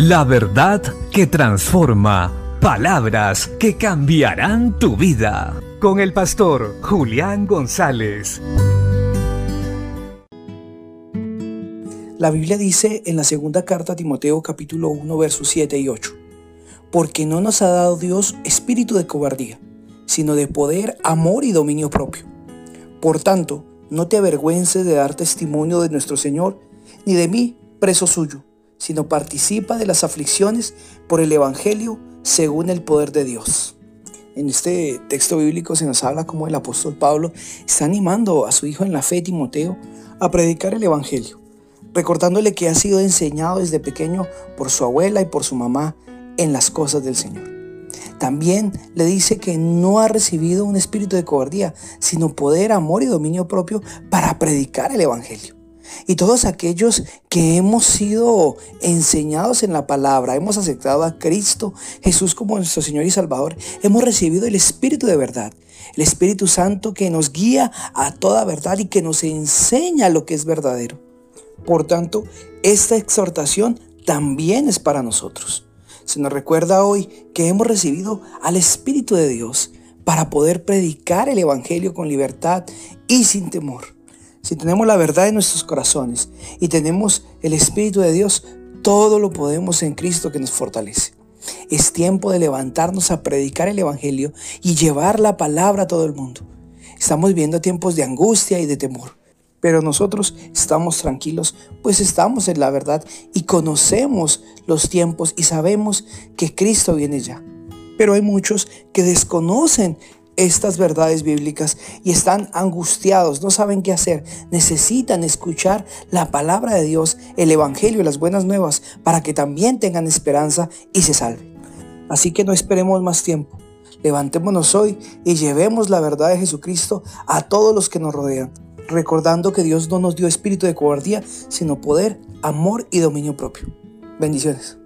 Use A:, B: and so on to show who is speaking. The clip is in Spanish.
A: La verdad que transforma. Palabras que cambiarán tu vida. Con el pastor Julián González.
B: La Biblia dice en la segunda carta a Timoteo capítulo 1 versos 7 y 8, porque no nos ha dado Dios espíritu de cobardía, sino de poder, amor y dominio propio. Por tanto, no te avergüences de dar testimonio de nuestro Señor, ni de mí, preso suyo, sino participa de las aflicciones por el Evangelio según el poder de Dios. En este texto bíblico se nos habla como el apóstol Pablo está animando a su hijo en la fe, Timoteo, a predicar el Evangelio recordándole que ha sido enseñado desde pequeño por su abuela y por su mamá en las cosas del Señor. También le dice que no ha recibido un espíritu de cobardía, sino poder, amor y dominio propio para predicar el Evangelio. Y todos aquellos que hemos sido enseñados en la palabra, hemos aceptado a Cristo Jesús como nuestro Señor y Salvador, hemos recibido el Espíritu de verdad, el Espíritu Santo que nos guía a toda verdad y que nos enseña lo que es verdadero. Por tanto, esta exhortación también es para nosotros. Se nos recuerda hoy que hemos recibido al Espíritu de Dios para poder predicar el Evangelio con libertad y sin temor. Si tenemos la verdad en nuestros corazones y tenemos el Espíritu de Dios, todo lo podemos en Cristo que nos fortalece. Es tiempo de levantarnos a predicar el Evangelio y llevar la palabra a todo el mundo. Estamos viviendo tiempos de angustia y de temor. Pero nosotros estamos tranquilos, pues estamos en la verdad y conocemos los tiempos y sabemos que Cristo viene ya. Pero hay muchos que desconocen estas verdades bíblicas y están angustiados, no saben qué hacer, necesitan escuchar la palabra de Dios, el Evangelio y las buenas nuevas para que también tengan esperanza y se salven. Así que no esperemos más tiempo. Levantémonos hoy y llevemos la verdad de Jesucristo a todos los que nos rodean recordando que Dios no nos dio espíritu de cobardía, sino poder, amor y dominio propio. Bendiciones.